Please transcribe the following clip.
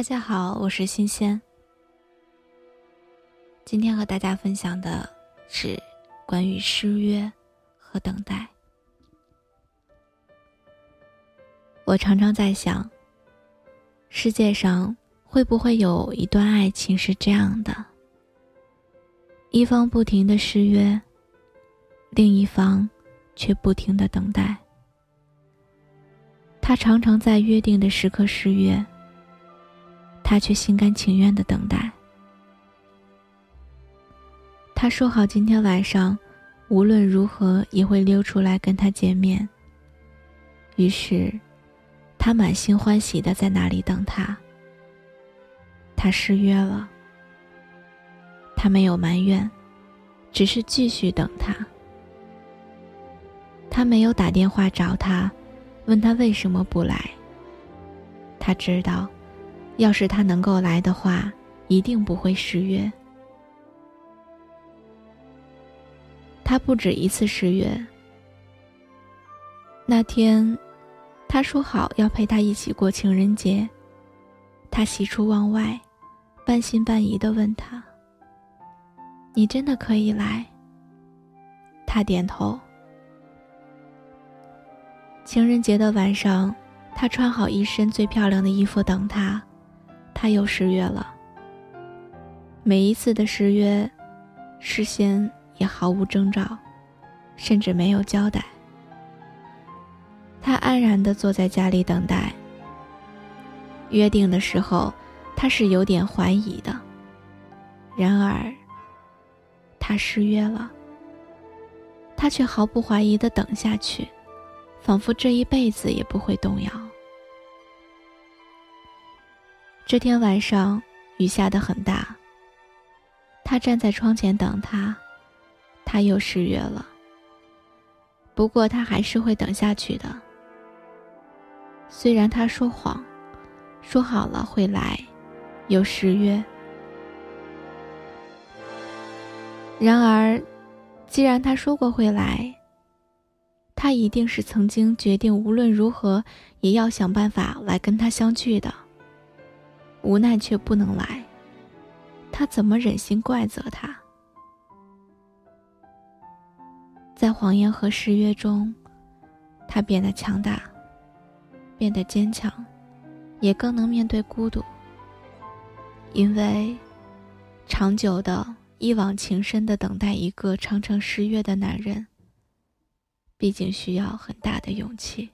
大家好，我是新鲜。今天和大家分享的是关于失约和等待。我常常在想，世界上会不会有一段爱情是这样的：一方不停的失约，另一方却不停的等待。他常常在约定的时刻失约。他却心甘情愿的等待。他说好今天晚上无论如何也会溜出来跟他见面。于是，他满心欢喜的在那里等他。他失约了。他没有埋怨，只是继续等他。他没有打电话找他，问他为什么不来。他知道。要是他能够来的话，一定不会失约。他不止一次失约。那天，他说好要陪他一起过情人节，他喜出望外，半信半疑的问他：“你真的可以来？”他点头。情人节的晚上，他穿好一身最漂亮的衣服等他。他又失约了。每一次的失约，事先也毫无征兆，甚至没有交代。他安然的坐在家里等待。约定的时候，他是有点怀疑的。然而，他失约了。他却毫不怀疑的等下去，仿佛这一辈子也不会动摇。这天晚上，雨下得很大。他站在窗前等他，他又失约了。不过他还是会等下去的。虽然他说谎，说好了会来，又失约。然而，既然他说过会来，他一定是曾经决定无论如何也要想办法来跟他相聚的。无奈却不能来，他怎么忍心怪责他？在谎言和誓约中，他变得强大，变得坚强，也更能面对孤独。因为，长久的一往情深的等待一个常常失约的男人，毕竟需要很大的勇气。